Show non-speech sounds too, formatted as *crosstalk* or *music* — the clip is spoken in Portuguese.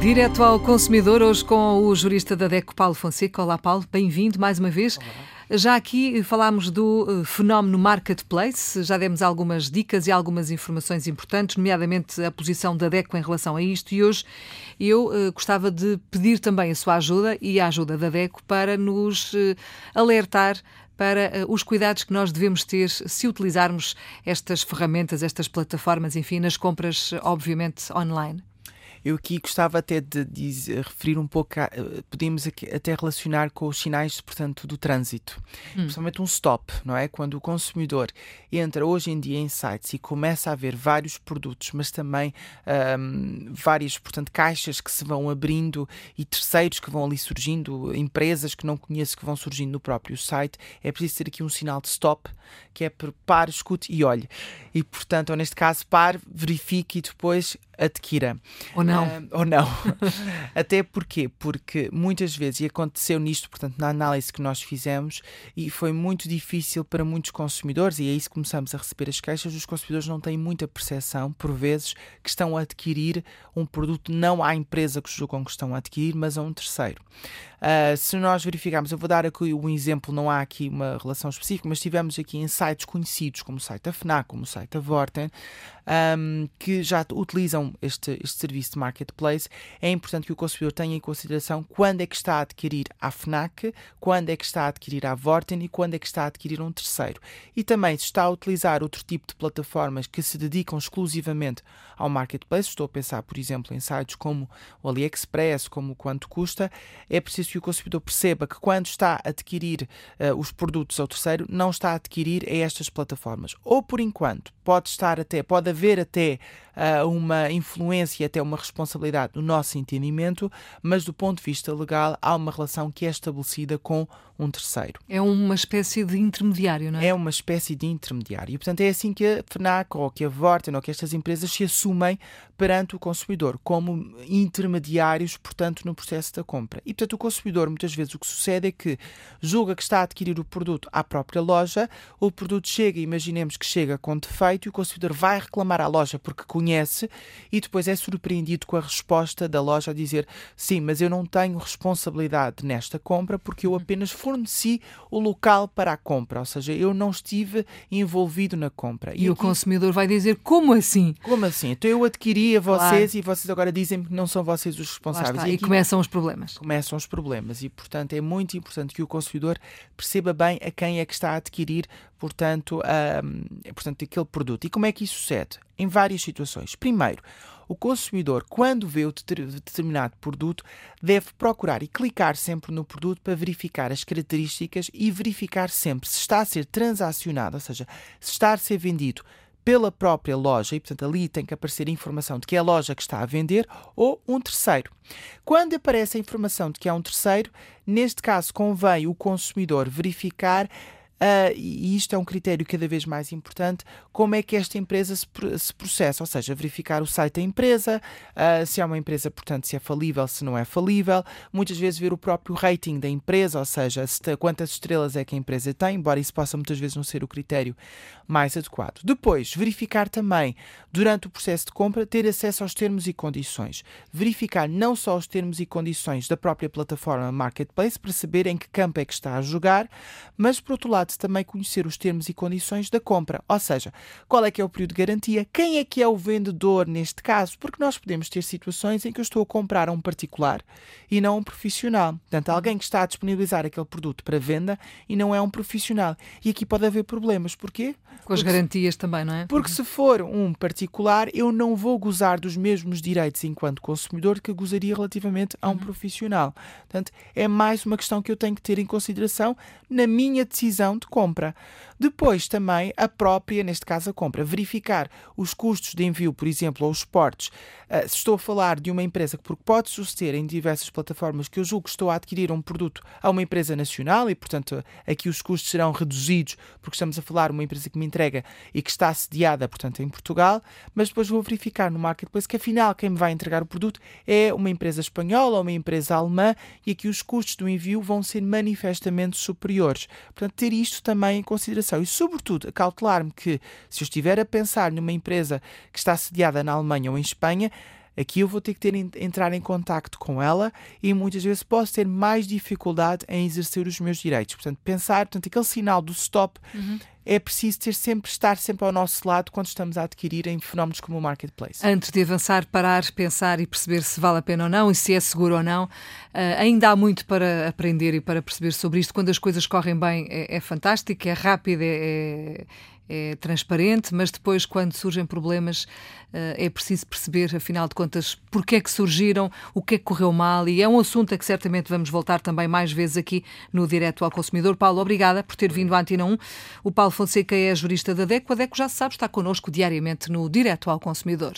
Direto ao consumidor, hoje com o jurista da DECO, Paulo Fonseca. Olá, Paulo, bem-vindo mais uma vez. Olá. Já aqui falámos do eh, fenómeno marketplace, já demos algumas dicas e algumas informações importantes, nomeadamente a posição da DECO em relação a isto, e hoje eu uh, gostava de pedir também a sua ajuda e a ajuda da DECO para nos uh, alertar para os cuidados que nós devemos ter se utilizarmos estas ferramentas, estas plataformas, enfim, nas compras, obviamente, online. Eu aqui gostava até de, de referir um pouco, a, eh, podemos até relacionar com os sinais, portanto, do trânsito. Hum. Principalmente um stop, não é? Quando o consumidor entra hoje em dia em sites e começa a ver vários produtos, mas também um, várias, portanto, caixas que se vão abrindo e terceiros que vão ali surgindo, empresas que não conheço que vão surgindo no próprio site, é preciso ter aqui um sinal de stop, que é pare, escute e olhe. E, portanto, ou neste caso, pare, verifique e depois adquira. Ou não. Uh, ou não. *laughs* Até porquê? Porque muitas vezes, e aconteceu nisto, portanto, na análise que nós fizemos, e foi muito difícil para muitos consumidores, e é isso que começamos a receber as queixas, os consumidores não têm muita percepção, por vezes, que estão a adquirir um produto não à empresa que julgam que estão a adquirir, mas a um terceiro. Uh, se nós verificarmos, eu vou dar aqui um exemplo, não há aqui uma relação específica, mas tivemos aqui em sites conhecidos, como o site da FNAC, como o site da Vorten, um, que já utilizam este, este serviço de marketplace, é importante que o consumidor tenha em consideração quando é que está a adquirir a FNAC, quando é que está a adquirir a Vorten e quando é que está a adquirir um terceiro. E também, se está a utilizar outro tipo de plataformas que se dedicam exclusivamente ao marketplace, estou a pensar, por exemplo, em sites como o AliExpress, como o quanto custa, é preciso que o consumidor perceba que quando está a adquirir uh, os produtos ao terceiro, não está a adquirir a estas plataformas. Ou por enquanto, pode estar até, pode haver até uh, uma influência, até uma responsabilidade no nosso entendimento, mas do ponto de vista legal há uma relação que é estabelecida com um terceiro. É uma espécie de intermediário, não é? É uma espécie de intermediário. E, portanto, é assim que a FNAC ou que a Vorten ou que estas empresas se assumem perante o consumidor, como intermediários, portanto, no processo da compra. E, portanto, o consumidor, muitas vezes, o que sucede é que julga que está a adquirir o produto à própria loja, o produto chega, imaginemos que chega com defeito, e o consumidor vai reclamar à loja porque conhece e depois é surpreendido com a resposta da loja a dizer sim, mas eu não tenho responsabilidade nesta compra porque eu apenas forneci o local para a compra, ou seja, eu não estive envolvido na compra. E, e o aqui, consumidor vai dizer como assim? Como assim? Então eu adquiri a vocês claro. e vocês agora dizem que não são vocês os responsáveis. E, e começam os problemas. Começam os problemas e, portanto, é muito importante que o consumidor perceba bem a quem é que está a adquirir, portanto, um, portanto aquele produto. E como é que isso sucede? Em várias situações. Primeiro, o consumidor, quando vê o determinado produto, deve procurar e clicar sempre no produto para verificar as características e verificar sempre se está a ser transacionado, ou seja, se está a ser vendido pela própria loja, e portanto ali tem que aparecer a informação de que é a loja que está a vender, ou um terceiro. Quando aparece a informação de que é um terceiro, neste caso convém o consumidor verificar Uh, e isto é um critério cada vez mais importante, como é que esta empresa se, se processa, ou seja, verificar o site da empresa, uh, se é uma empresa, portanto, se é falível, se não é falível, muitas vezes ver o próprio rating da empresa, ou seja, se, quantas estrelas é que a empresa tem, embora isso possa muitas vezes não ser o critério mais adequado. Depois, verificar também, durante o processo de compra, ter acesso aos termos e condições. Verificar não só os termos e condições da própria plataforma Marketplace, para saber em que campo é que está a jogar, mas, por outro lado, também conhecer os termos e condições da compra, ou seja, qual é que é o período de garantia, quem é que é o vendedor neste caso, porque nós podemos ter situações em que eu estou a comprar a um particular e não a um profissional. Portanto, alguém que está a disponibilizar aquele produto para venda e não é um profissional. E aqui pode haver problemas. Porquê? Com as porque garantias também, não é? Porque se for um particular, eu não vou gozar dos mesmos direitos enquanto consumidor que gozaria relativamente a um uhum. profissional. Portanto, é mais uma questão que eu tenho que ter em consideração na minha decisão de compra. Depois também a própria, neste caso a compra, verificar os custos de envio, por exemplo, aos portos. Uh, se estou a falar de uma empresa, porque pode suceder em diversas plataformas que eu julgo que estou a adquirir um produto a uma empresa nacional e, portanto, aqui os custos serão reduzidos, porque estamos a falar de uma empresa que me entrega e que está sediada, portanto, em Portugal, mas depois vou verificar no marketplace que afinal quem me vai entregar o produto é uma empresa espanhola ou uma empresa alemã e aqui os custos do envio vão ser manifestamente superiores. Portanto, ter isto também em consideração. E, sobretudo, cautelar-me que se eu estiver a pensar numa empresa que está sediada na Alemanha ou em Espanha, aqui eu vou ter que ter, entrar em contacto com ela e muitas vezes posso ter mais dificuldade em exercer os meus direitos. Portanto, pensar, portanto, aquele sinal do stop uhum. é preciso ter sempre, estar sempre ao nosso lado quando estamos a adquirir em fenómenos como o marketplace. Antes de avançar, parar, pensar e perceber se vale a pena ou não e se é seguro ou não, uh, ainda há muito para aprender e para perceber sobre isto. Quando as coisas correm bem, é, é fantástico, é rápido, é, é é transparente, mas depois, quando surgem problemas, eh, é preciso perceber, afinal de contas, porque é que surgiram, o que é que correu mal, e é um assunto a que certamente vamos voltar também mais vezes aqui no Direto ao Consumidor. Paulo, obrigada por ter vindo à Antena 1. O Paulo Fonseca é jurista da DECO. A DECO já se sabe, está connosco diariamente no Direto ao Consumidor.